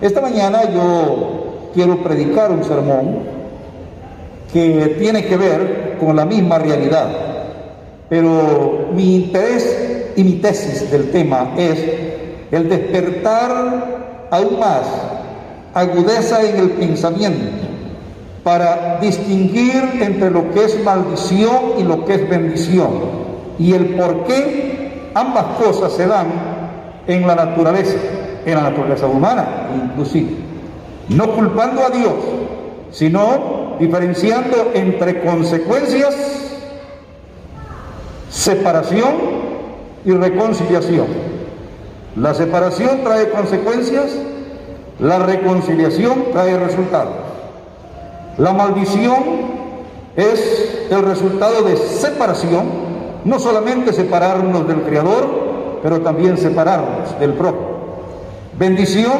Esta mañana yo quiero predicar un sermón que tiene que ver con la misma realidad, pero mi interés y mi tesis del tema es el despertar aún más agudeza en el pensamiento para distinguir entre lo que es maldición y lo que es bendición y el por qué ambas cosas se dan en la naturaleza, en la naturaleza humana inclusive. No culpando a Dios, sino diferenciando entre consecuencias, separación y reconciliación. La separación trae consecuencias, la reconciliación trae resultados. La maldición es el resultado de separación, no solamente separarnos del Creador, pero también separarnos del propio. Bendición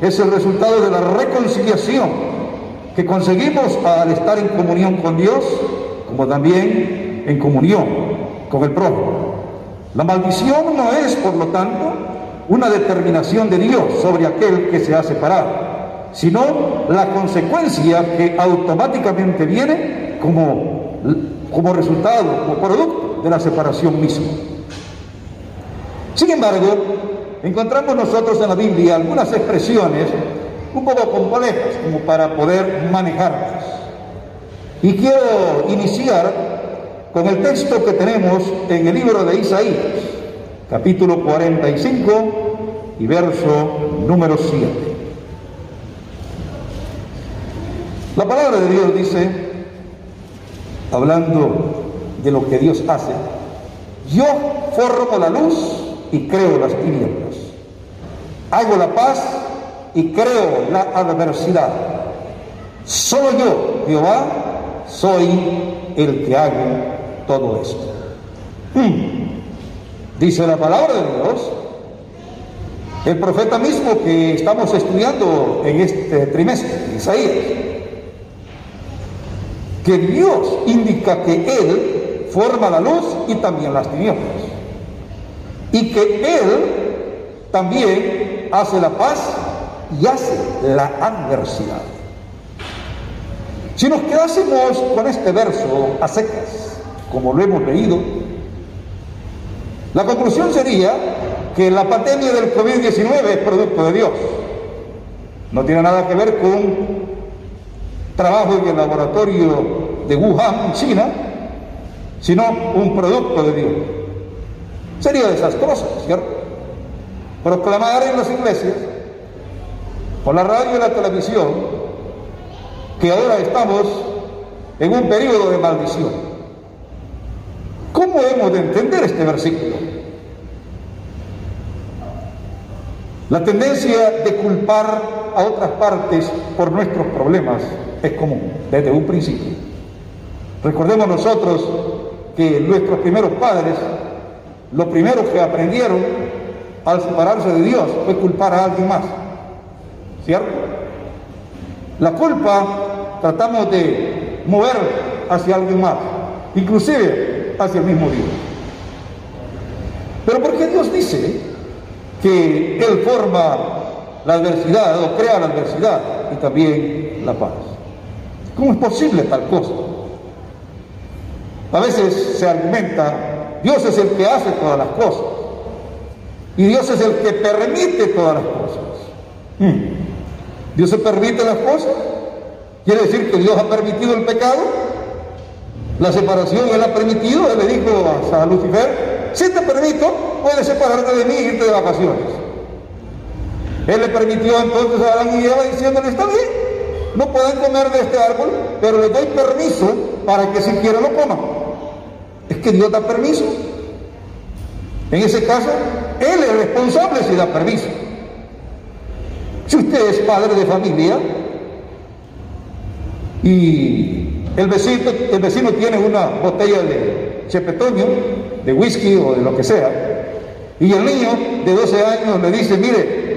es el resultado de la reconciliación que conseguimos al estar en comunión con Dios, como también en comunión con el propio. La maldición no es, por lo tanto, una determinación de Dios sobre aquel que se ha separado sino la consecuencia que automáticamente viene como, como resultado, como producto de la separación misma. Sin embargo, encontramos nosotros en la Biblia algunas expresiones un poco complejas como para poder manejarlas. Y quiero iniciar con el texto que tenemos en el libro de Isaías, capítulo 45 y verso número 7. La palabra de Dios dice, hablando de lo que Dios hace, yo formo la luz y creo las tinieblas. Hago la paz y creo la adversidad. Solo yo, Jehová, soy el que hago todo esto. Hmm. Dice la palabra de Dios, el profeta mismo que estamos estudiando en este trimestre, Isaías, que Dios indica que Él forma la luz y también las tinieblas. Y que Él también hace la paz y hace la adversidad. Si nos quedásemos con este verso a secas, como lo hemos leído, la conclusión sería que la pandemia del COVID-19 es producto de Dios. No tiene nada que ver con trabajo en el laboratorio de Wuhan, China, sino un producto de Dios. Sería desastroso, ¿cierto? Proclamar en las iglesias, por la radio y la televisión, que ahora estamos en un periodo de maldición. ¿Cómo hemos de entender este versículo? La tendencia de culpar a otras partes por nuestros problemas es común desde un principio. Recordemos nosotros que nuestros primeros padres, lo primero que aprendieron al separarse de Dios fue culpar a alguien más. ¿Cierto? La culpa tratamos de mover hacia alguien más, inclusive hacia el mismo Dios. Pero ¿por qué Dios dice que Él forma la adversidad o crea la adversidad y también la paz? ¿Cómo es posible tal cosa? A veces se argumenta, Dios es el que hace todas las cosas. Y Dios es el que permite todas las cosas. Hmm. ¿Dios se permite las cosas? ¿Quiere decir que Dios ha permitido el pecado? La separación Él ha permitido. Él le dijo a Lucifer, si te permito, puedes separarte de mí y irte de vacaciones. Él le permitió entonces a Adán y Eva diciéndole, está bien, no pueden comer de este árbol, pero les doy permiso para que si lo coman. Es que Dios da permiso. En ese caso, Él es responsable si da permiso. Si usted es padre de familia y el vecino, el vecino tiene una botella de chepetonio, de whisky o de lo que sea, y el niño de 12 años le dice, mire,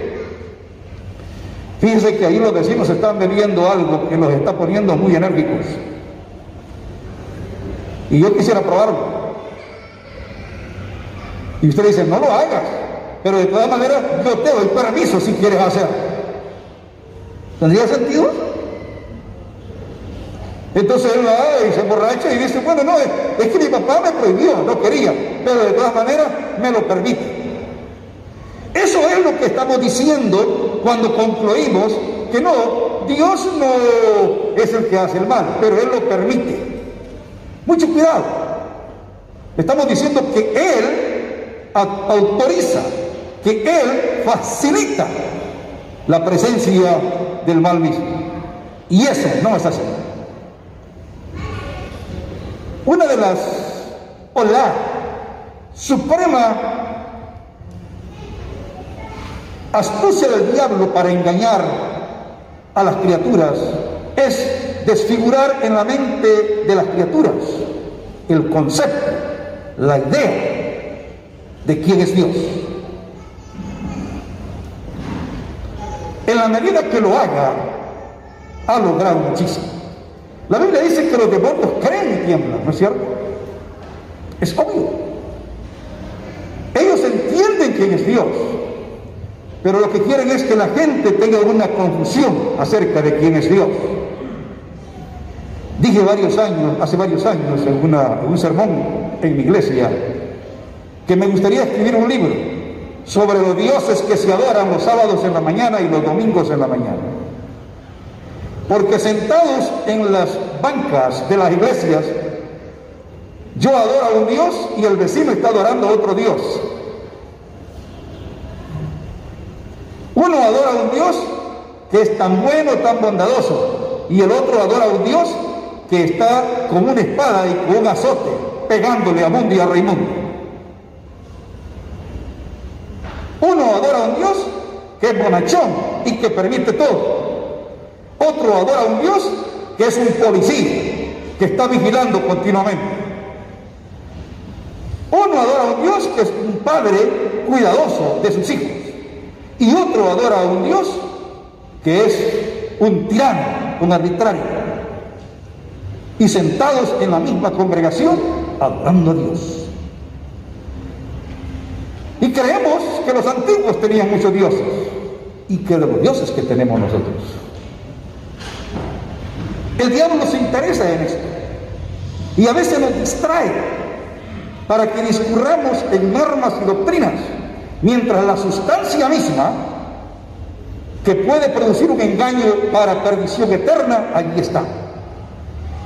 Fíjense que ahí los vecinos están bebiendo algo que los está poniendo muy enérgicos. Y yo quisiera probarlo. Y usted dice, no lo hagas. Pero de todas maneras, yo te doy permiso si quieres hacer. ¿Tendría sentido? Entonces él va y se emborracha y dice, bueno, no, es, es que mi papá me prohibió, no quería, pero de todas maneras me lo permite. Eso es lo que estamos diciendo cuando concluimos que no, Dios no es el que hace el mal, pero Él lo permite. Mucho cuidado. Estamos diciendo que Él autoriza, que Él facilita la presencia del mal mismo. Y eso no es así. Una de las, o la suprema astucia del diablo para engañar a las criaturas es desfigurar en la mente de las criaturas el concepto, la idea de quién es Dios. En la medida que lo haga, ha logrado muchísimo. La Biblia dice que los demonios creen y tiemblan, ¿no es cierto? Es obvio. Ellos entienden quién es Dios. Pero lo que quieren es que la gente tenga una confusión acerca de quién es Dios. Dije varios años, hace varios años, en, un sermón en mi iglesia, que me gustaría escribir un libro sobre los dioses que se adoran los sábados en la mañana y los domingos en la mañana. Porque sentados en las bancas de las iglesias, yo adoro a un Dios y el vecino está adorando a otro Dios. Uno adora a un Dios que es tan bueno, tan bondadoso, y el otro adora a un Dios que está con una espada y con un azote, pegándole a mundo y a Raimundo. Uno adora a un Dios que es bonachón y que permite todo. Otro adora a un Dios que es un policía, que está vigilando continuamente. Uno adora a un Dios que es un padre cuidadoso de sus hijos y otro adora a un Dios que es un tirano, un arbitrario. Y sentados en la misma congregación, adorando a Dios. Creemos que los antiguos tenían muchos dioses y que los dioses que tenemos nosotros. El diablo nos interesa en esto y a veces nos distrae para que discurramos en normas y doctrinas Mientras la sustancia misma, que puede producir un engaño para perdición eterna, allí está.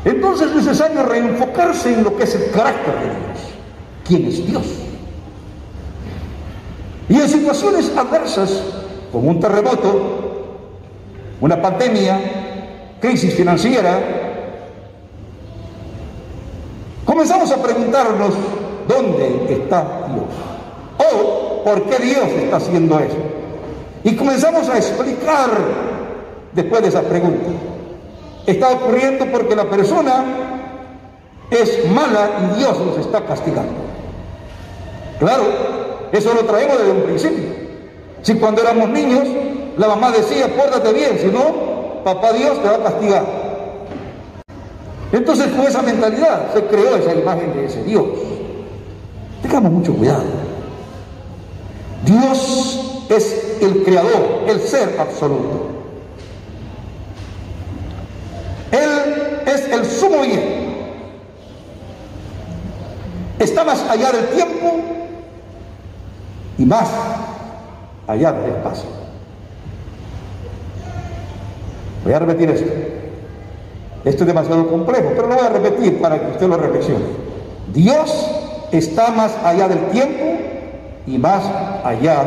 Entonces es necesario reenfocarse en lo que es el carácter de Dios. ¿Quién es Dios? Y en situaciones adversas, como un terremoto, una pandemia, crisis financiera, comenzamos a preguntarnos, ¿dónde está Dios? O ¿por qué Dios está haciendo eso? Y comenzamos a explicar después de esa pregunta. Está ocurriendo porque la persona es mala y Dios nos está castigando. Claro, eso lo traemos desde un principio. Si cuando éramos niños la mamá decía, pórtate bien, si no, papá Dios te va a castigar. Entonces con esa mentalidad se creó esa imagen de ese Dios. Tengamos mucho cuidado. Dios es el creador, el ser absoluto. Él es el sumo bien. Está más allá del tiempo más allá del espacio. Voy a repetir esto. Esto es demasiado complejo, pero lo voy a repetir para que usted lo reflexione. Dios está más allá del tiempo y más allá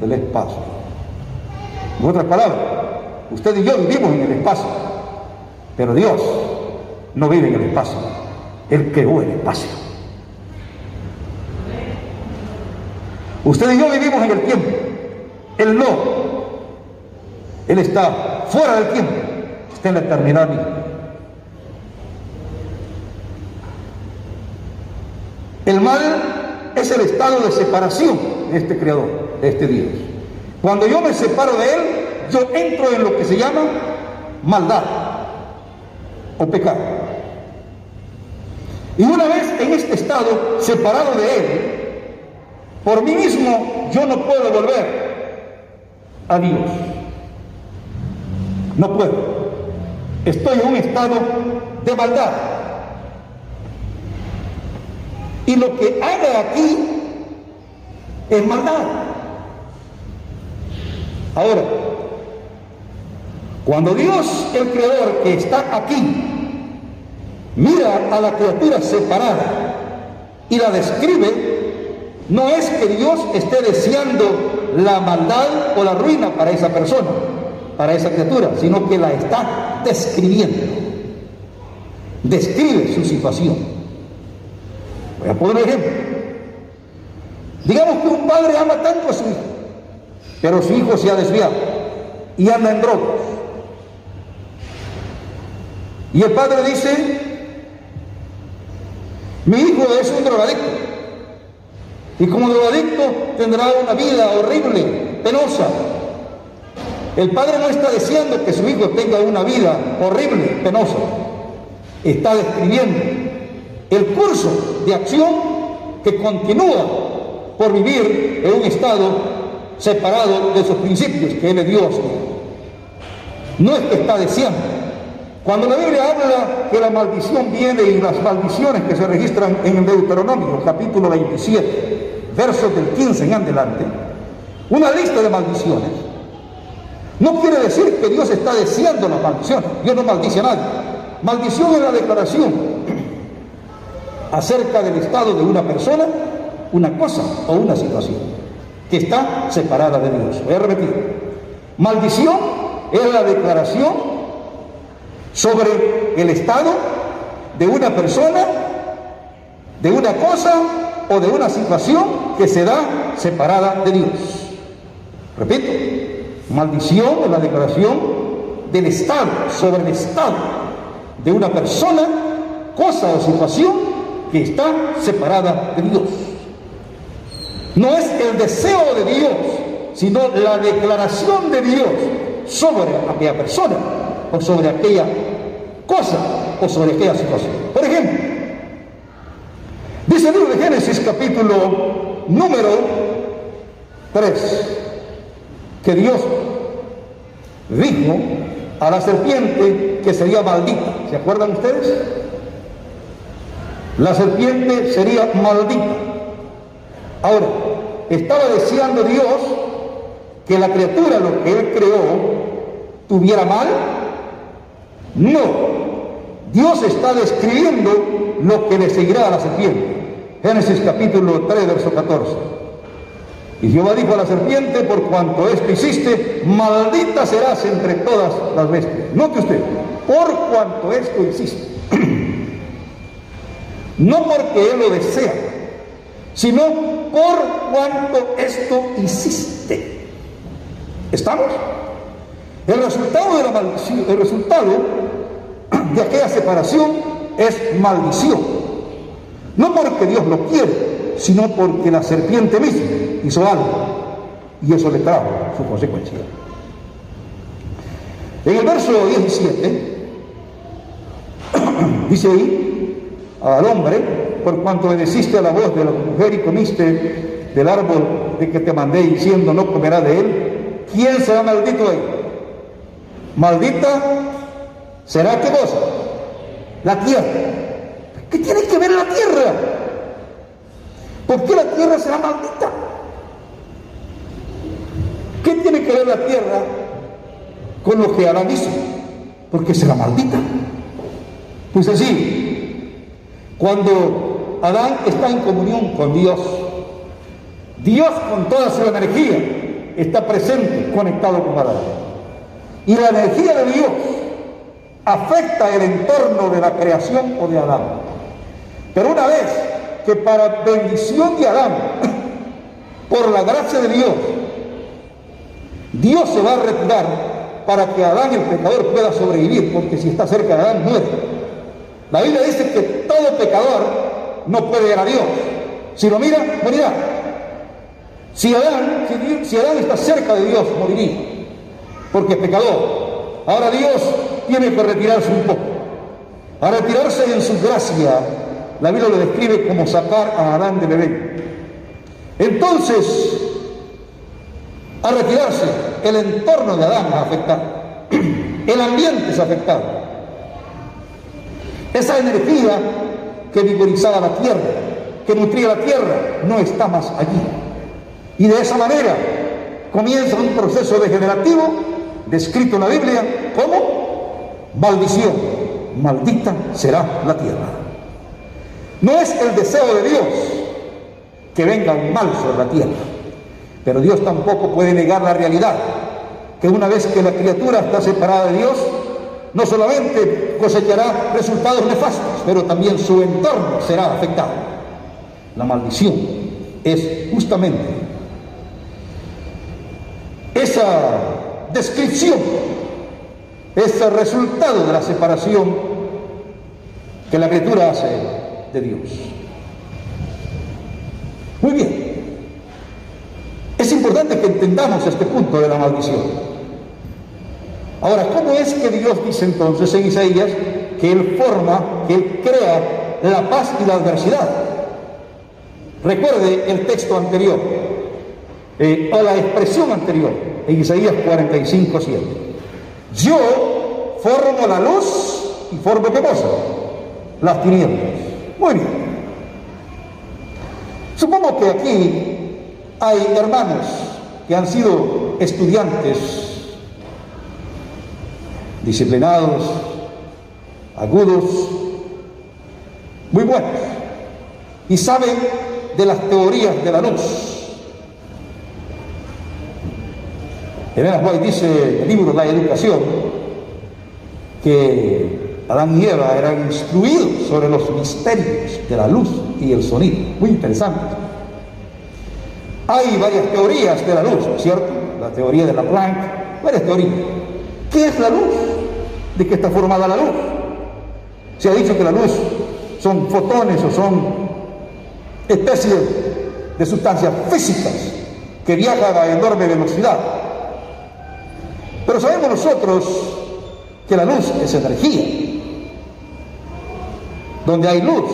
del espacio. En otras palabras, usted y yo vivimos en el espacio, pero Dios no vive en el espacio, Él creó el espacio. Usted y yo vivimos en el tiempo, Él no. Él está fuera del tiempo, está en la eternidad. El mal es el estado de separación de este creador, de este Dios. Cuando yo me separo de Él, yo entro en lo que se llama maldad o pecado. Y una vez en este estado, separado de Él, por mí mismo yo no puedo volver a Dios. No puedo. Estoy en un estado de maldad. Y lo que haga aquí es maldad. Ahora, cuando Dios, el Creador que está aquí, mira a la criatura separada y la describe, no es que Dios esté deseando la maldad o la ruina para esa persona, para esa criatura, sino que la está describiendo. Describe su situación. Voy a poner un ejemplo. Digamos que un padre ama tanto a su hijo, pero su hijo se ha desviado y anda en drogas. Y el padre dice, mi hijo es un drogadicto. Y como drogadicto tendrá una vida horrible, penosa. El padre no está deseando que su hijo tenga una vida horrible, penosa. Está describiendo el curso de acción que continúa por vivir en un estado separado de sus principios que Él es Dios. No es que está deseando. Cuando la Biblia habla que la maldición viene y las maldiciones que se registran en el Deuteronomio, capítulo 27, versos del 15 en adelante, una lista de maldiciones, no quiere decir que Dios está deseando la maldición. Dios no maldice a nadie. Maldición es la declaración acerca del estado de una persona, una cosa o una situación que está separada de Dios. Voy a repetir. Maldición es la declaración sobre el estado de una persona, de una cosa o de una situación que se da separada de Dios. Repito, maldición es la declaración del estado, sobre el estado de una persona, cosa o situación que está separada de Dios. No es el deseo de Dios, sino la declaración de Dios sobre aquella persona o sobre aquella cosa o sobre aquella situación. Por ejemplo, dice el libro de Génesis capítulo número 3, que Dios dijo a la serpiente que sería maldita. ¿Se acuerdan ustedes? La serpiente sería maldita. Ahora, ¿estaba deseando Dios que la criatura, lo que Él creó, tuviera mal? No. Dios está describiendo lo que le seguirá a la serpiente. Génesis capítulo 3, verso 14. Y Jehová dijo a la serpiente, por cuanto esto hiciste, maldita serás entre todas las bestias. Note usted, por cuanto esto hiciste. no porque Él lo desea, sino por cuanto esto hiciste. ¿Estamos? El resultado de la maldición, el resultado de aquella separación es maldición. No porque Dios lo quiere, sino porque la serpiente misma hizo algo y eso le trajo su consecuencia. En el verso 17 dice ahí al hombre, por cuanto obedeciste a la voz de la mujer y comiste del árbol de que te mandé diciendo no comerá de él, ¿quién será maldito ahí? Maldita será qué cosa? La tierra. ¿Qué tiene que ver la tierra? ¿Por qué la tierra será maldita? ¿Qué tiene que ver la tierra con lo que Adán hizo? Porque será maldita. Pues así, cuando Adán está en comunión con Dios. Dios con toda su energía está presente, conectado con Adán. Y la energía de Dios afecta el entorno de la creación o de Adán. Pero una vez que para bendición de Adán, por la gracia de Dios, Dios se va a retirar para que Adán, el pecador, pueda sobrevivir, porque si está cerca de Adán, muere. La Biblia dice que todo pecador no puede ver a Dios. Si lo mira, morirá. Si Adán, si, Adán está cerca de Dios, moriría, porque es pecador. Ahora Dios tiene que retirarse un poco. A retirarse en su gracia, la Biblia lo describe como sacar a Adán de bebé. Entonces, a retirarse, el entorno de Adán va a afectar. el ambiente es afectado. Esa energía que vigorizaba la tierra, que nutría la tierra, no está más allí. Y de esa manera comienza un proceso degenerativo descrito en la Biblia como maldición. Maldita será la tierra. No es el deseo de Dios que venga mal sobre la tierra, pero Dios tampoco puede negar la realidad que una vez que la criatura está separada de Dios, no solamente cosechará resultados nefastos, pero también su entorno será afectado. La maldición es justamente esa descripción, ese resultado de la separación que la criatura hace de Dios. Muy bien. Es importante que entendamos este punto de la maldición. Ahora, ¿cómo es que Dios dice entonces en Isaías que Él forma, que Él crea la paz y la adversidad? Recuerde el texto anterior, eh, o la expresión anterior, en Isaías 45, 7. Yo formo la luz y formo qué cosa? Las tinieblas. Muy bien. Supongo que aquí hay hermanos que han sido estudiantes disciplinados, agudos, muy buenos, y saben de las teorías de la luz. Elena White dice el libro La Educación que Adán y Eva eran instruidos sobre los misterios de la luz y el sonido. Muy interesante. Hay varias teorías de la luz, ¿cierto? La teoría de la Planck, varias teorías. ¿Qué es la luz? ¿De qué está formada la luz? Se ha dicho que la luz son fotones o son especies de sustancias físicas que viajan a enorme velocidad. Pero sabemos nosotros que la luz es energía. Donde hay luz,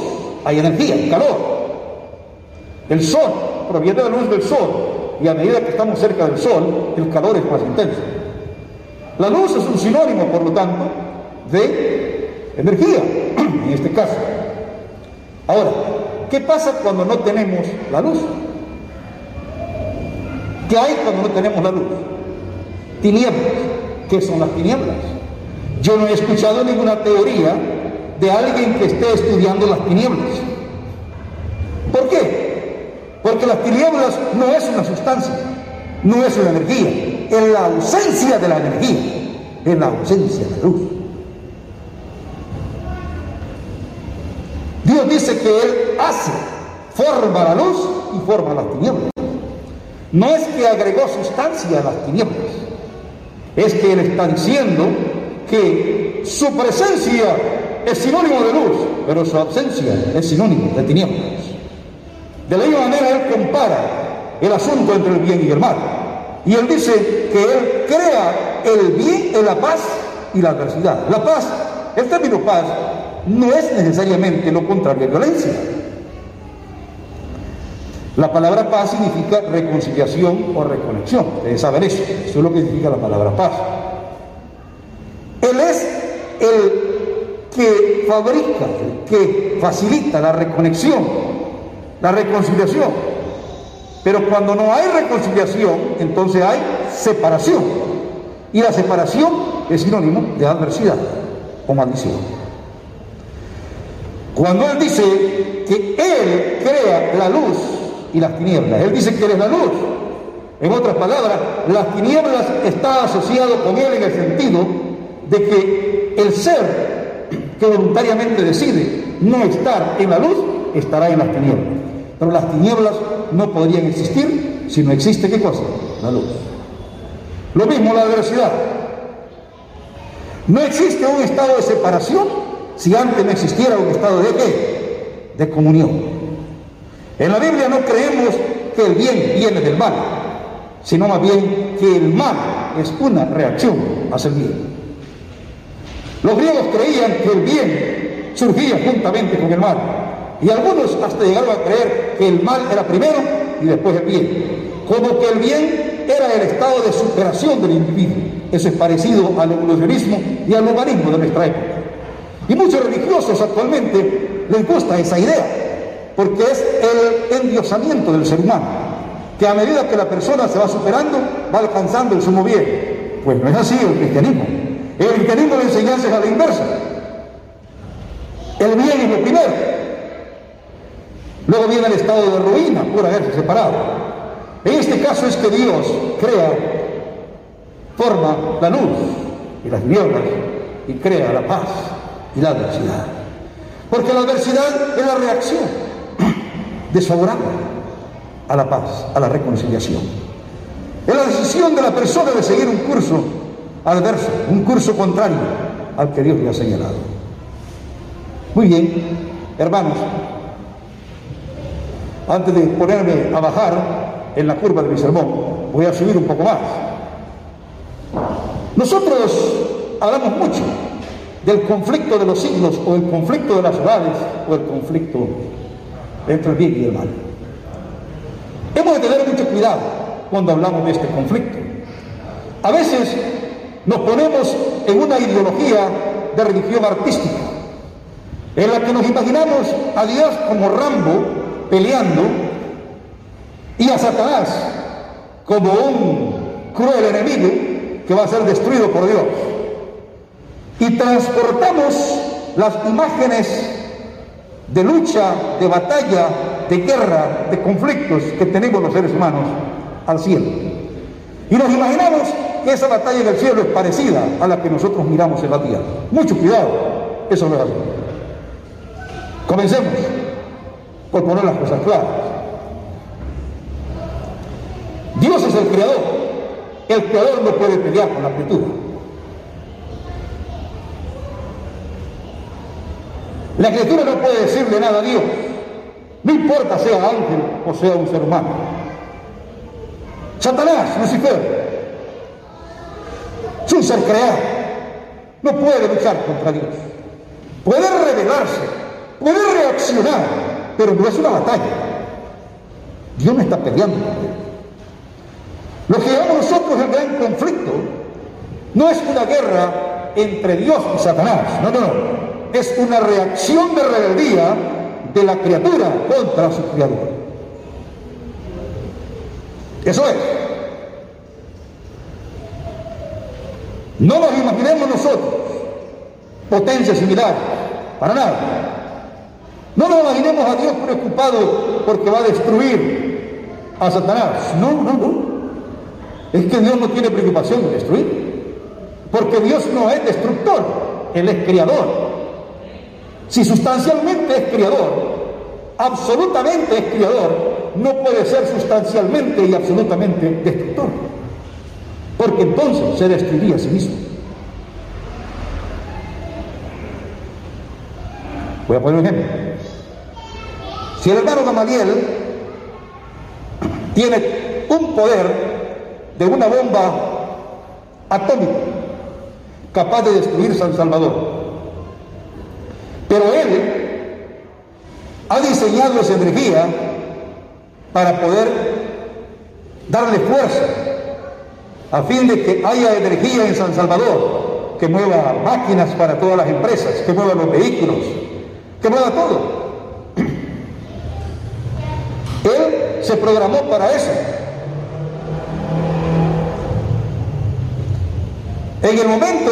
hay energía, hay calor. El sol proviene de la luz del sol y a medida que estamos cerca del sol, el calor es más intenso. La luz es un sinónimo, por lo tanto, de energía, en este caso. Ahora, ¿qué pasa cuando no tenemos la luz? ¿Qué hay cuando no tenemos la luz? Tinieblas. ¿Qué son las tinieblas? Yo no he escuchado ninguna teoría de alguien que esté estudiando las tinieblas. ¿Por qué? Porque las tinieblas no es una sustancia, no es una energía, es la ausencia de la energía, es la ausencia de la luz. Dios dice que Él hace, forma la luz y forma las tinieblas. No es que agregó sustancia a las tinieblas, es que Él está diciendo que su presencia es sinónimo de luz, pero su ausencia es sinónimo de tinieblas. De la misma manera Él compara el asunto entre el bien y el mal. Y Él dice que Él crea el bien en la paz y la adversidad. La paz, el término paz, no es necesariamente lo contrario a violencia. La palabra paz significa reconciliación o reconexión. Ustedes saben eso. Eso es lo que significa la palabra paz. Él es el que fabrica, que facilita la reconexión, la reconciliación. Pero cuando no hay reconciliación, entonces hay separación. Y la separación es sinónimo de adversidad o maldición. Cuando Él dice que Él crea la luz y las tinieblas, Él dice que Él es la luz. En otras palabras, las tinieblas está asociado con Él en el sentido de que el ser que voluntariamente decide no estar en la luz, estará en las tinieblas. Pero las tinieblas no podrían existir si no existe qué cosa? La luz. Lo mismo la adversidad. No existe un estado de separación si antes no existiera un estado de qué? De comunión. En la Biblia no creemos que el bien viene del mal, sino más bien que el mal es una reacción hacia el bien. Los griegos creían que el bien surgía juntamente con el mal. Y algunos hasta llegaron a creer que el mal era primero y después el bien. Como que el bien era el estado de superación del individuo. Eso es parecido al evolucionismo y al humanismo de nuestra época. Y muchos religiosos actualmente les gusta esa idea, porque es el endiosamiento del ser humano, que a medida que la persona se va superando, va alcanzando el sumo bien. Pues no es así el cristianismo. El cristianismo de enseñanza es a la inversa. El bien es lo primero. Luego viene el estado de ruina por haberse separado. En este caso es que Dios crea, forma la luz y las tinieblas y crea la paz y la adversidad. Porque la adversidad es la reacción desfavorable a la paz, a la reconciliación. Es la decisión de la persona de seguir un curso adverso, un curso contrario al que Dios le ha señalado. Muy bien, hermanos, antes de ponerme a bajar en la curva de mi sermón, voy a subir un poco más. Nosotros hablamos mucho del conflicto de los siglos o el conflicto de las ciudades o el conflicto entre el bien y el mal. Hemos de tener mucho cuidado cuando hablamos de este conflicto. A veces nos ponemos en una ideología de religión artística, en la que nos imaginamos a Dios como Rambo peleando y a Satanás como un cruel enemigo que va a ser destruido por Dios. Y transportamos las imágenes de lucha, de batalla, de guerra, de conflictos que tenemos los seres humanos al cielo. Y nos imaginamos que esa batalla en el cielo es parecida a la que nosotros miramos en la tierra. Mucho cuidado, eso no es así. Comencemos por poner las cosas claras. Dios es el creador. El creador no puede pelear con la criatura. La criatura no puede decirle nada a Dios. No importa sea ángel o sea un ser humano. Satanás, Lucifer, es un ser creado. No puede luchar contra Dios. Puede rebelarse, puede reaccionar, pero no es una batalla. Dios no está peleando. Lo que llamamos nosotros el gran conflicto no es una guerra entre Dios y Satanás, no, no, no. Es una reacción de rebeldía de la criatura contra su criador. Eso es. No nos imaginemos nosotros potencia similar, para nada. No nos imaginemos a Dios preocupado porque va a destruir a Satanás. No, no, no. Es que Dios no tiene preocupación de destruir. Porque Dios no es destructor, Él es creador. Si sustancialmente es creador, absolutamente es creador, no puede ser sustancialmente y absolutamente destructor. Porque entonces se destruiría a sí mismo. Voy a poner un ejemplo. Si el hermano Gamaliel tiene un poder de una bomba atómica capaz de destruir San Salvador, pero él ha diseñado esa energía para poder darle fuerza a fin de que haya energía en San Salvador que mueva máquinas para todas las empresas, que mueva los vehículos, que mueva todo. Él se programó para eso. En el momento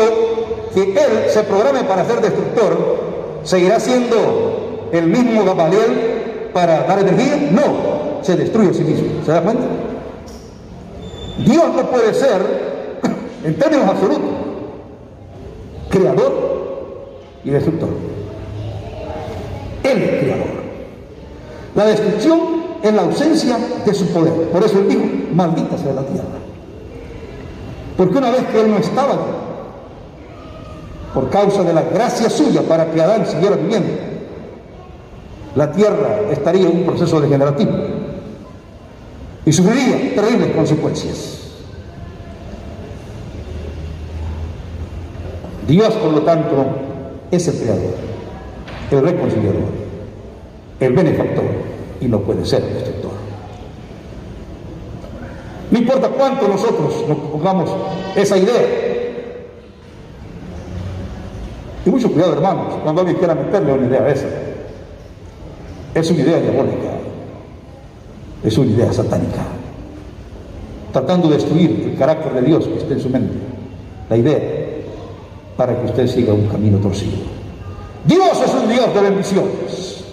que él se programe para ser destructor, ¿seguirá siendo el mismo Gamaliel para dar energía? No, se destruye a sí mismo. ¿Se da cuenta? Dios no puede ser, en términos absolutos, creador y destructor. Él es creador. La destrucción es la ausencia de su poder. Por eso él dijo, maldita sea la tierra. Porque una vez que él no estaba por causa de la gracia suya para que Adán siguiera viviendo, la tierra estaría en un proceso degenerativo y sufriría terribles consecuencias. Dios, por lo tanto, es el creador, el reconciliador, el benefactor y no puede ser el destructor. No importa cuánto nosotros nos pongamos esa idea, Y mucho cuidado, hermanos, cuando alguien quiera meterle una idea a esa. Es una idea diabólica. Es una idea satánica. Tratando de destruir el carácter de Dios que está en su mente. La idea para que usted siga un camino torcido. Dios es un Dios de bendiciones.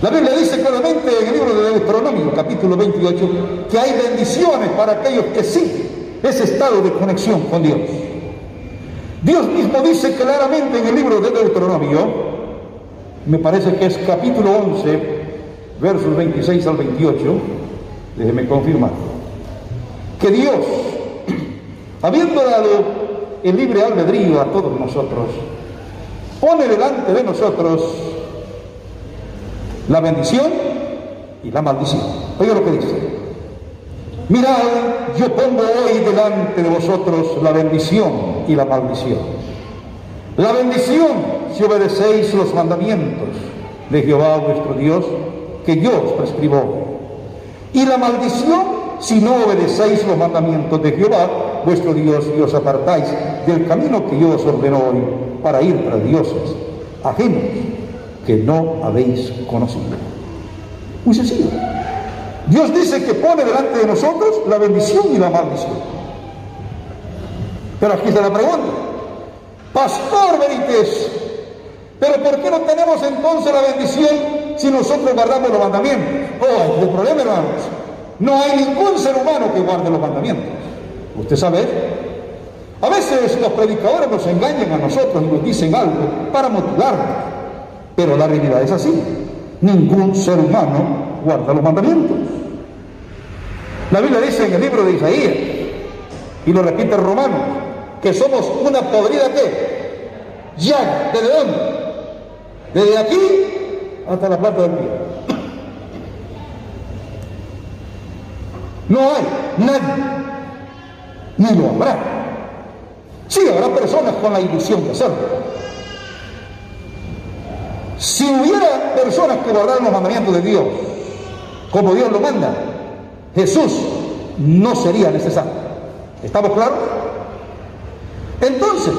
La Biblia dice claramente en el libro de Deuteronomio, capítulo 28, que hay bendiciones para aquellos que siguen ese estado de conexión con Dios. Dios mismo dice claramente en el libro de Deuteronomio, me parece que es capítulo 11, versos 26 al 28, déjeme confirmar, que Dios, habiendo dado el libre albedrío a todos nosotros, pone delante de nosotros la bendición y la maldición. Oiga lo que dice. Mirad, yo pongo hoy delante de vosotros la bendición y la maldición. La bendición si obedecéis los mandamientos de Jehová vuestro Dios, que yo os. Y la maldición si no obedecéis los mandamientos de Jehová vuestro Dios y os apartáis del camino que yo os ordeno hoy para ir tras dioses ajenos que no habéis conocido. Muy sencillo. Dios dice que pone delante de nosotros la bendición y la maldición. Pero aquí está la pregunta. Pastor Benítez, ¿pero por qué no tenemos entonces la bendición si nosotros guardamos los mandamientos? Oh, el problema, hermanos, no hay ningún ser humano que guarde los mandamientos. Usted sabe, a veces los predicadores nos engañan a nosotros y nos dicen algo para motivarnos, pero la realidad es así. Ningún ser humano guarda los mandamientos. La Biblia dice en el libro de Isaías, y lo repite el romano, que somos una podrida que ya, ¿desde dónde? Desde aquí hasta la plata del pie. No hay nadie, ni lo habrá. Sí, habrá personas con la ilusión de hacerlo. Si hubiera personas que guardaran los mandamientos de Dios, como Dios lo manda, Jesús no sería necesario. ¿Estamos claros? Entonces,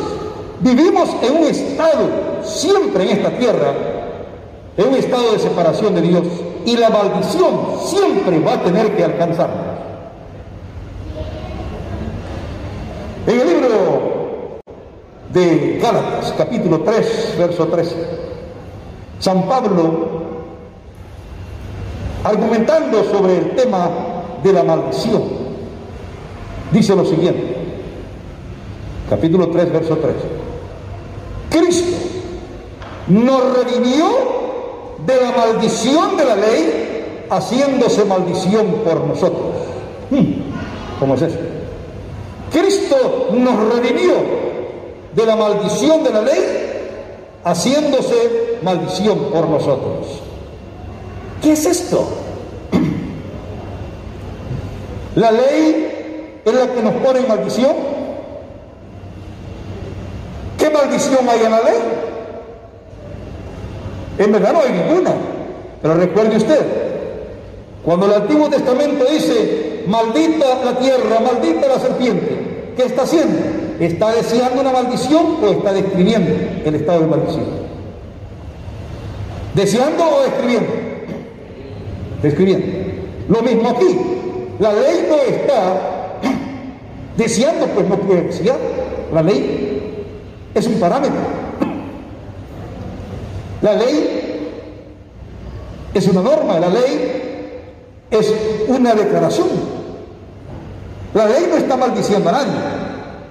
vivimos en un estado, siempre en esta tierra, en un estado de separación de Dios, y la maldición siempre va a tener que alcanzarnos. En el libro de Gálatas, capítulo 3, verso 13, San Pablo, argumentando sobre el tema de la maldición, dice lo siguiente, capítulo 3, verso 13, Cristo nos redimió de la maldición de la ley, haciéndose maldición por nosotros. Hmm, ¿Cómo es eso? Cristo nos redimió de la maldición de la ley, haciéndose maldición por nosotros. ¿Qué es esto? ¿La ley es la que nos pone en maldición? ¿Qué maldición hay en la ley? En verdad no hay ninguna. Pero recuerde usted, cuando el Antiguo Testamento dice, maldita la tierra, maldita la serpiente, ¿qué está haciendo? ¿Está deseando una maldición o está describiendo el estado de maldición? ¿Deseando o describiendo? Describiendo. Lo mismo aquí. La ley no está deseando, pues no puede desear. La ley es un parámetro. La ley es una norma, la ley es una declaración. La ley no está maldiciendo a nadie,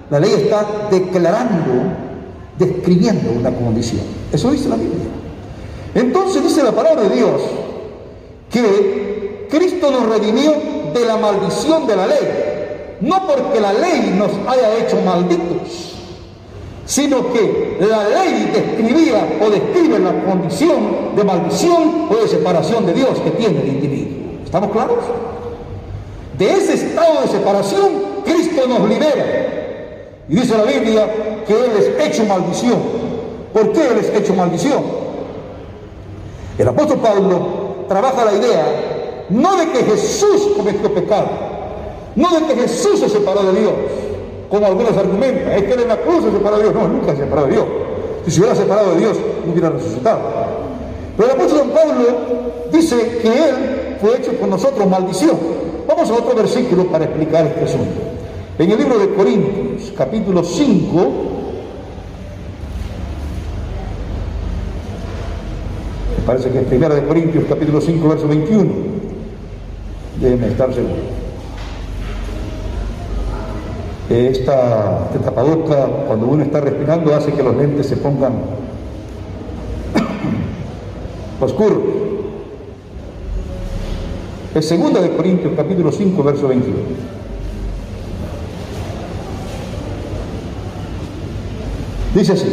la ley está declarando, describiendo una condición. Eso dice la Biblia. Entonces dice la palabra de Dios que Cristo nos redimió de la maldición de la ley, no porque la ley nos haya hecho malditos, sino que la ley describía o describe la condición de maldición o de separación de Dios que tiene el individuo. ¿Estamos claros? De ese estado de separación, Cristo nos libera. Y dice la Biblia que Él es hecho maldición. ¿Por qué Él es hecho maldición? El apóstol Pablo trabaja la idea no de que Jesús cometió pecado, no de que Jesús se separó de Dios, como algunos argumentan, es que en la cruz se separó de Dios. No, nunca se separó de Dios. Si se hubiera separado de Dios, no hubiera resucitado. Pero el apóstol San Pablo dice que él fue hecho por nosotros maldición. Vamos a otro versículo para explicar este asunto. En el libro de Corintios, capítulo 5, parece que es primera de Corintios, capítulo 5, verso 21. Déjenme estar seguro. Esta, esta cuando uno está respirando, hace que los lentes se pongan oscuros. Es segunda de Corintios, capítulo 5, verso 21. Dice así,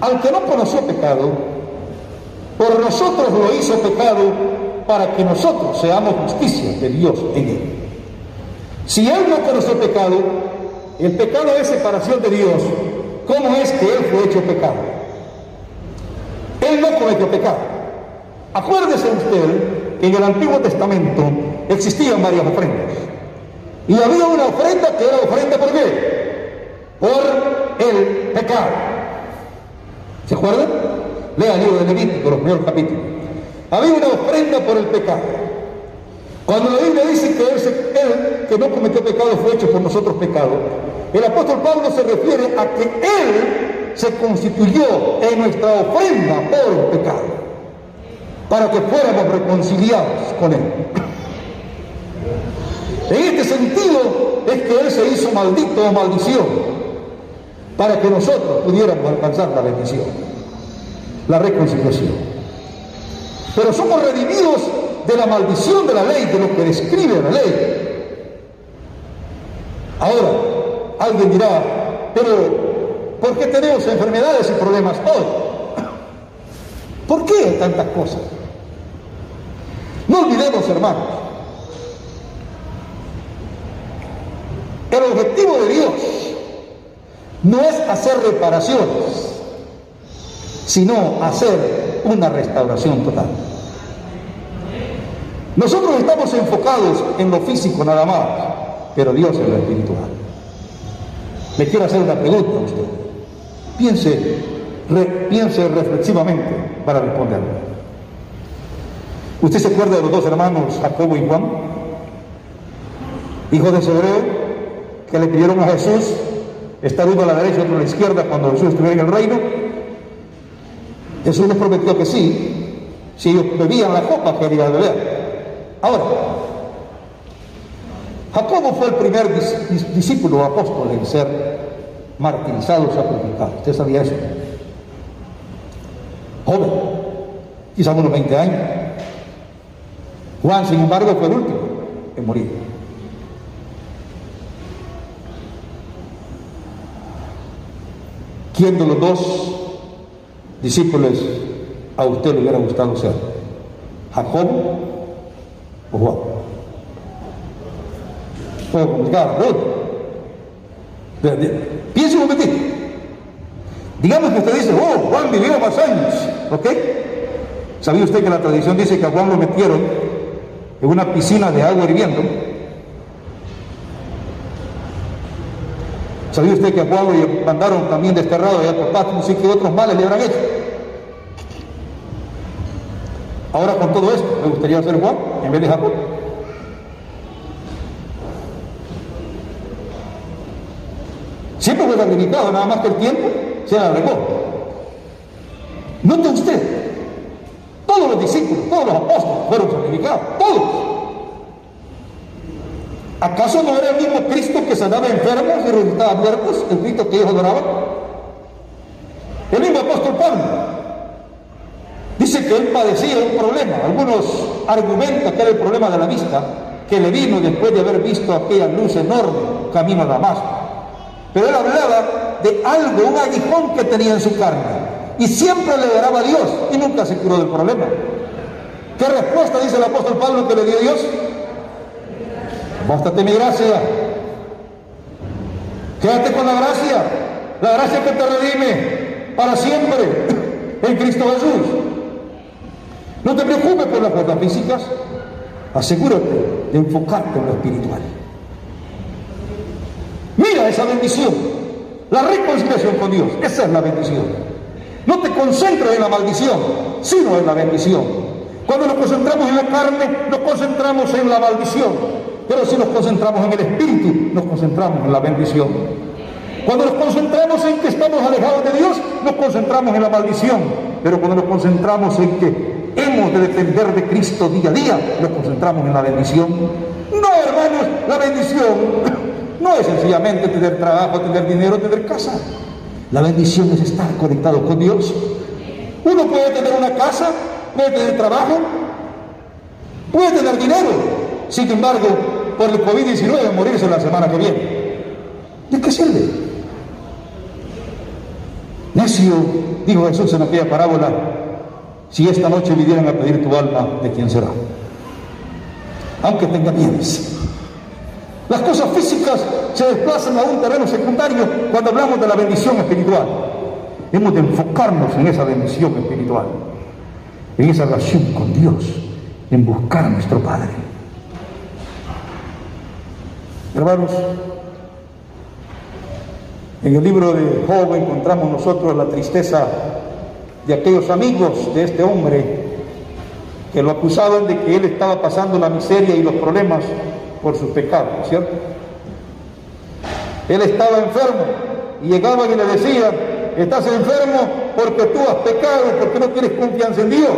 al que no conoció pecado, por nosotros lo hizo pecado para que nosotros seamos justicia de Dios en él. Si él no conoció pecado, el pecado es separación de Dios. ¿Cómo es que Él fue hecho pecado? Él no cometió pecado. Acuérdese usted que en el Antiguo Testamento existían varias ofrendas. Y había una ofrenda que era ofrenda por qué? Por el pecado. ¿Se acuerdan? Lea el libro de Levítico, los primeros capítulos. Había una ofrenda por el pecado. Cuando la Biblia dice que él, que no cometió pecado fue hecho por nosotros pecado, el apóstol Pablo se refiere a que él se constituyó en nuestra ofrenda por el pecado, para que fuéramos reconciliados con él. En este sentido es que él se hizo maldito o maldición, para que nosotros pudiéramos alcanzar la bendición, la reconciliación. Pero somos redimidos de la maldición de la ley, de lo que describe la ley. Ahora, alguien dirá, pero ¿por qué tenemos enfermedades y problemas hoy? ¿Por qué tantas cosas? No olvidemos, hermanos, el objetivo de Dios no es hacer reparaciones, sino hacer una restauración total. Nosotros estamos enfocados en lo físico nada más, pero Dios en lo espiritual. Le quiero hacer una pregunta a usted. Piense, piense reflexivamente para responderme. ¿Usted se acuerda de los dos hermanos, Jacobo y Juan? Hijos de Zebedeo, que le pidieron a Jesús estar uno a la derecha y otro a la izquierda cuando Jesús estuviera en el reino. Jesús les prometió que sí, si ellos bebían la copa que había de beber. Ahora, Jacobo fue el primer discípulo apóstol en ser martirizado o sacrificado. ¿Usted sabía eso? Joven, quizás unos 20 años. Juan, sin embargo, fue el último en morir. ¿Quién de los dos discípulos a usted le hubiera gustado ser? ¿Jacobo o Juan. Fue complicado, Piense un momentito. Digamos que usted dice, oh, Juan vivió más años, ¿ok? ¿Sabía usted que la tradición dice que a Juan lo metieron en una piscina de agua hirviendo? ¿Sabía usted que a Juan lo mandaron también desterrado allá por Patmos y que otros males le habrán hecho? Ahora con todo esto, me gustaría ser Juan en vez de Jacob. Siempre fue sacrificado, nada más que el tiempo se alargó. Note usted, todos los discípulos, todos los apóstoles fueron sacrificados, todos. ¿Acaso no era el mismo Cristo que sanaba enfermos y resucitaba muertos, el Cristo que ellos adoraban? El mismo apóstol Pablo Dice que él padecía un problema. Algunos argumentan que era el problema de la vista, que le vino después de haber visto aquella luz enorme camino a Damasco. Pero él hablaba de algo, un aguijón que tenía en su carne. Y siempre le oraba a Dios y nunca se curó del problema. ¿Qué respuesta dice el apóstol Pablo que le dio Dios? Bástate mi gracia. Quédate con la gracia. La gracia que te redime para siempre en Cristo Jesús. No te preocupes por las cosas físicas, asegúrate de enfocarte en lo espiritual. Mira esa bendición, la reconciliación con Dios. Esa es la bendición. No te concentres en la maldición, sino en la bendición. Cuando nos concentramos en la carne, nos concentramos en la maldición. Pero si nos concentramos en el Espíritu, nos concentramos en la bendición. Cuando nos concentramos en que estamos alejados de Dios, nos concentramos en la maldición. Pero cuando nos concentramos en que hemos de depender de Cristo día a día, nos concentramos en la bendición. No, hermanos, la bendición no es sencillamente tener trabajo, tener dinero, tener casa. La bendición es estar conectado con Dios. Uno puede tener una casa, puede tener trabajo, puede tener dinero. Sin embargo, por el COVID-19 morirse la semana que viene. ¿De qué sirve? Necio, dijo Jesús en aquella parábola, si esta noche vinieran a pedir tu alma, ¿de quién será? Aunque tenga bienes. Las cosas físicas se desplazan a un terreno secundario cuando hablamos de la bendición espiritual. Hemos de enfocarnos en esa bendición espiritual, en esa relación con Dios, en buscar a nuestro Padre. Hermanos, en el libro de Job encontramos nosotros la tristeza de aquellos amigos de este hombre que lo acusaban de que él estaba pasando la miseria y los problemas por sus pecados, ¿cierto? Él estaba enfermo y llegaban y le decían, estás enfermo porque tú has pecado, porque no tienes confianza en Dios.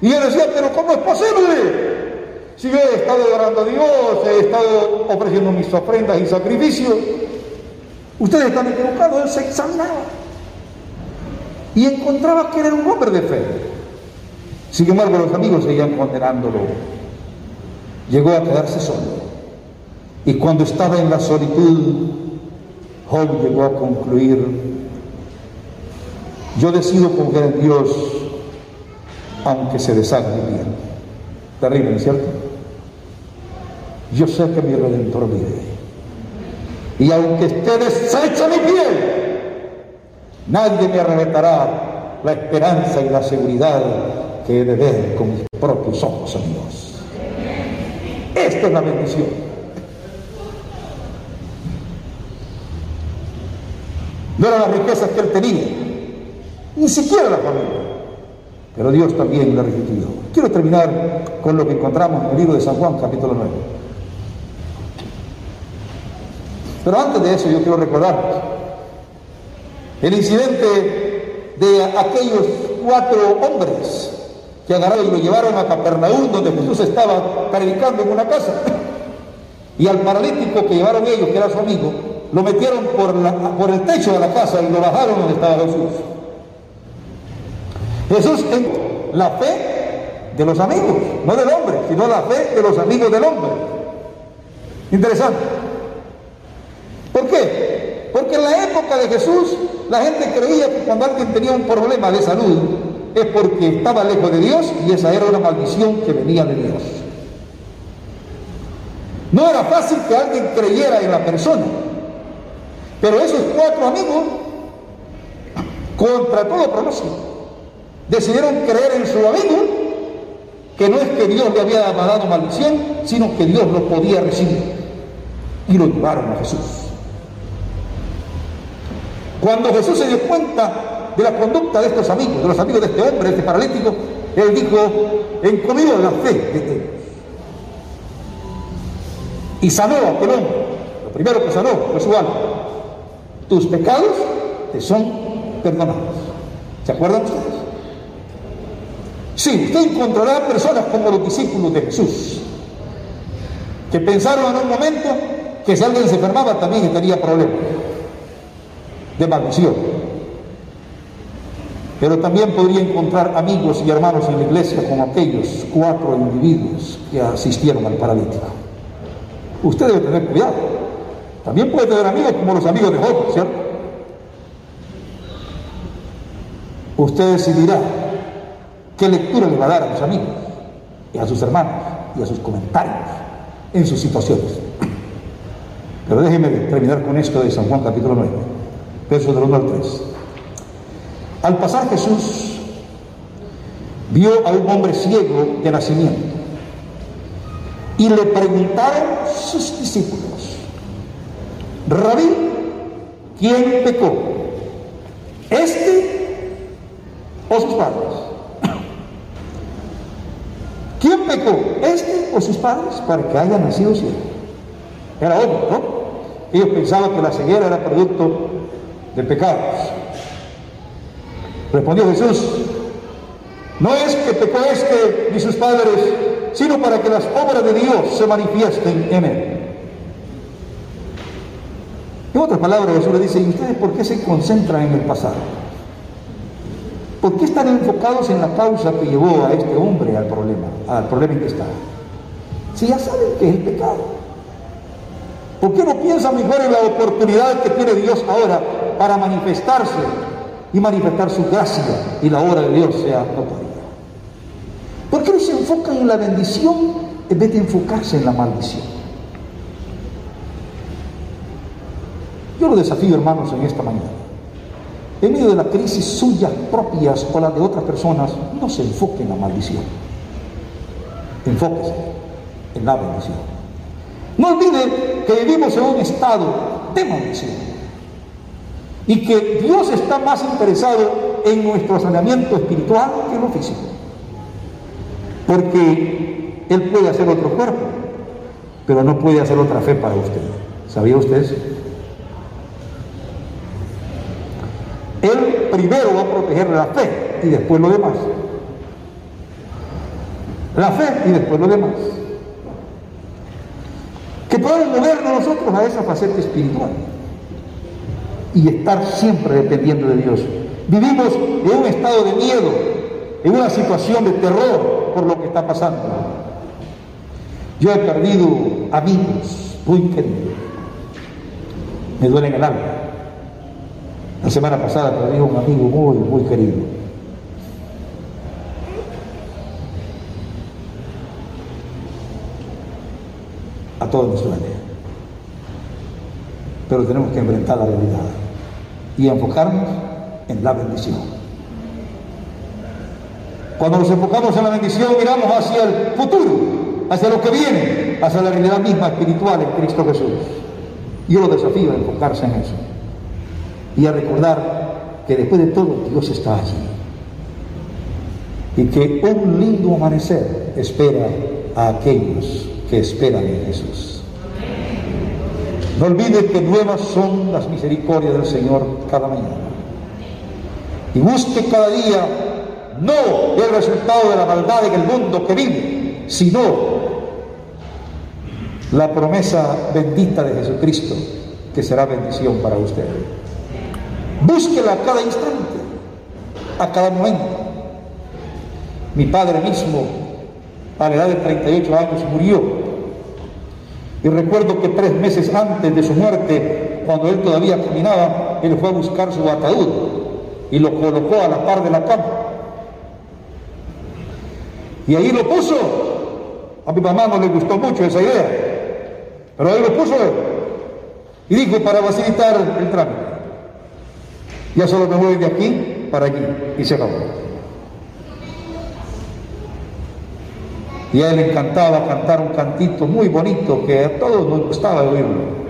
Y él decía, pero ¿cómo es posible? Si yo he estado orando a Dios, he estado ofreciendo mis ofrendas y sacrificios, ustedes están equivocados, él se examinaba y encontraba que era un hombre de fe. Sin embargo, los amigos seguían condenándolo llegó a quedarse solo. Y cuando estaba en la solitud, Job llegó a concluir, yo decido confiar en Dios aunque se deshaga bien. Terrible, ¿cierto? Yo sé que mi Redentor vive. Y aunque esté deshecha mi piel, nadie me arrebatará la esperanza y la seguridad que he de ver con mis propios ojos a Dios. Esta es la bendición. No eran las riquezas que él tenía, ni siquiera la familia. Pero Dios también la restituyó. Quiero terminar con lo que encontramos en el libro de San Juan, capítulo 9. Pero antes de eso yo quiero recordar el incidente de aquellos cuatro hombres que agarraron y lo llevaron a Capernaum, donde Jesús estaba predicando en una casa. Y al paralítico que llevaron ellos, que era su amigo, lo metieron por, por el techo de la casa y lo bajaron donde estaba Jesús. Jesús en la fe de los amigos, no del hombre, sino la fe de los amigos del hombre. Interesante. ¿Por qué? Porque en la época de Jesús la gente creía que cuando alguien tenía un problema de salud, es porque estaba lejos de Dios y esa era una maldición que venía de Dios. No era fácil que alguien creyera en la persona, pero esos cuatro amigos, contra todo pronóstico, decidieron creer en su amigo, que no es que Dios le había dado maldición, sino que Dios lo podía recibir. Y lo llevaron a Jesús. Cuando Jesús se dio cuenta de la conducta de estos amigos, de los amigos de este hombre, de este paralítico, él dijo, encomido la fe de ellos. Y sanó a aquel hombre. Lo primero que sanó fue su alma. Tus pecados te son perdonados. ¿Se acuerdan ustedes? Sí, usted encontrará personas como los discípulos de Jesús, que pensaron en un momento que si alguien se enfermaba también tenía problemas de maldición. Pero también podría encontrar amigos y hermanos en la iglesia como aquellos cuatro individuos que asistieron al paralítico. Usted debe tener cuidado. También puede tener amigos como los amigos de Job, ¿cierto? Usted decidirá qué lectura le va a dar a sus amigos y a sus hermanos y a sus comentarios en sus situaciones. Pero déjeme terminar con esto de San Juan capítulo 9, versos del 1 al 3. Al pasar Jesús vio a un hombre ciego de nacimiento y le preguntaron sus discípulos, Rabí, ¿quién pecó? ¿Este o sus padres? ¿Quién pecó? ¿Este o sus padres para que haya nacido ciego? Era obvio, ¿no? Ellos pensaban que la ceguera era producto de pecados. Respondió Jesús, no es que pecó este ni sus padres, sino para que las obras de Dios se manifiesten en él. En otras palabras, Jesús le dice, ¿y ustedes por qué se concentran en el pasado? ¿Por qué están enfocados en la causa que llevó a este hombre al problema, al problema en que está? Si ya saben que es el pecado. ¿Por qué no piensan mejor en la oportunidad que tiene Dios ahora para manifestarse y manifestar su gracia y la obra de Dios sea notoria? ¿Por qué se enfocan en la bendición en vez de enfocarse en la maldición? Yo lo desafío, hermanos, en esta mañana en medio de la crisis suyas propias o las de otras personas, no se enfoque en la maldición. Enfóquese en la bendición. No olvide que vivimos en un estado de maldición y que Dios está más interesado en nuestro saneamiento espiritual que en lo físico. Porque Él puede hacer otro cuerpo, pero no puede hacer otra fe para usted. ¿Sabía usted eso? Él primero va a proteger la fe y después lo demás. La fe y después lo demás. Que podamos movernos nosotros a esa faceta espiritual y estar siempre dependiendo de Dios. Vivimos en un estado de miedo, en una situación de terror por lo que está pasando. Yo he perdido amigos muy queridos. Me duele en el alma. La semana pasada perdí un amigo muy, muy querido. A todos nos duele. Pero tenemos que enfrentar la realidad y enfocarnos en la bendición. Cuando nos enfocamos en la bendición, miramos hacia el futuro, hacia lo que viene, hacia la realidad misma espiritual en Cristo Jesús. Yo lo desafío a enfocarse en eso y a recordar que después de todo Dios está allí y que un lindo amanecer espera a aquellos que esperan en Jesús. No olvide que nuevas son las misericordias del Señor cada mañana. Y busque cada día no el resultado de la maldad en el mundo que vive, sino la promesa bendita de Jesucristo, que será bendición para usted. Búsquela a cada instante, a cada momento. Mi padre mismo, a la edad de 38 años, murió. Y recuerdo que tres meses antes de su muerte, cuando él todavía caminaba, él fue a buscar su ataúd y lo colocó a la par de la cama. Y ahí lo puso. A mi mamá no le gustó mucho esa idea, pero ahí lo puso él. Y dijo, para facilitar el trámite. Ya solo me voy de aquí para allí y se acabó. Y a él le encantaba cantar un cantito muy bonito que a todos nos gustaba oírlo.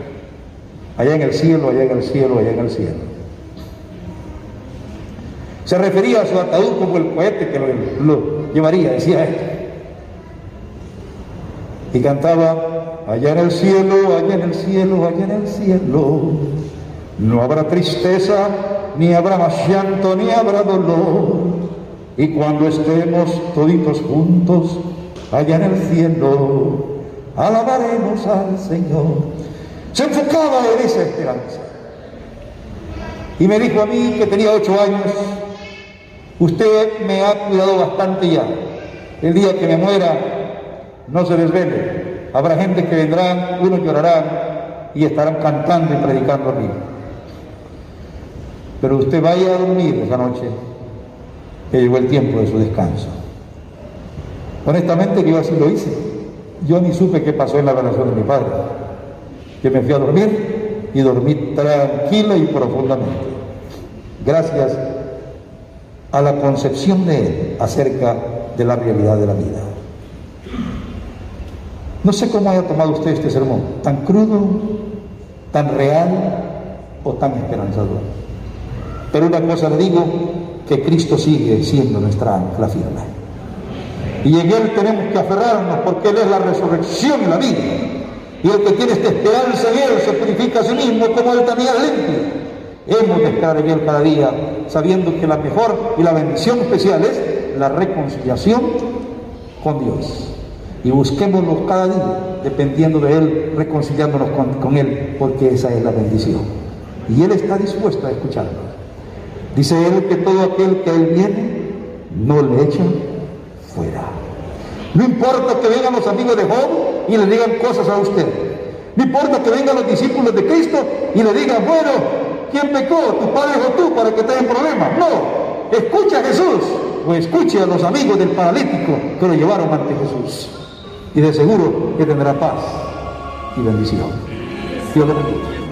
Allá en el cielo, allá en el cielo, allá en el cielo. Se refería a su ataúd como el cohete que lo, llevaría, decía él. Y cantaba, allá en el cielo, allá en el cielo, allá en el cielo, no habrá tristeza, ni habrá más llanto, ni habrá dolor. Y cuando estemos toditos juntos allá en el cielo, alabaremos al Señor. Se enfocaba en esa esperanza. Y me dijo a mí que tenía ocho años, usted me ha cuidado bastante ya. El día que me muera, no se desvele. Habrá gente que vendrán, unos llorarán y estarán cantando y predicando a mí. Pero usted vaya a dormir esa noche, que llegó el tiempo de su descanso. Honestamente, yo así lo hice. Yo ni supe qué pasó en la relación de mi padre. Que me fui a dormir y dormí tranquila y profundamente. Gracias a la concepción de él acerca de la realidad de la vida. No sé cómo haya tomado usted este sermón, tan crudo, tan real o tan esperanzador. Pero una cosa le digo, que Cristo sigue siendo nuestra ancla firme. Y en Él tenemos que aferrarnos porque Él es la resurrección y la vida. Y el que tiene esta esperanza en Él se purifica a sí mismo como Él también es limpio. Hemos de estar en Él cada día, sabiendo que la mejor y la bendición especial es la reconciliación con Dios. Y busquémoslo cada día, dependiendo de Él, reconciliándonos con, Él, porque esa es la bendición. Y Él está dispuesto a escucharnos. Dice Él que todo aquel que a Él viene, no le echan fuera. No importa que vengan los amigos de Job y le digan cosas a usted. No importa que vengan los discípulos de Cristo y le digan, bueno, ¿quién pecó? ¿Tu padre o tú para que te problemas? No, escucha a Jesús o escuche a los amigos del paralítico que lo llevaron ante Jesús. Y de seguro que tendrá paz y bendición. Dios le bendiga.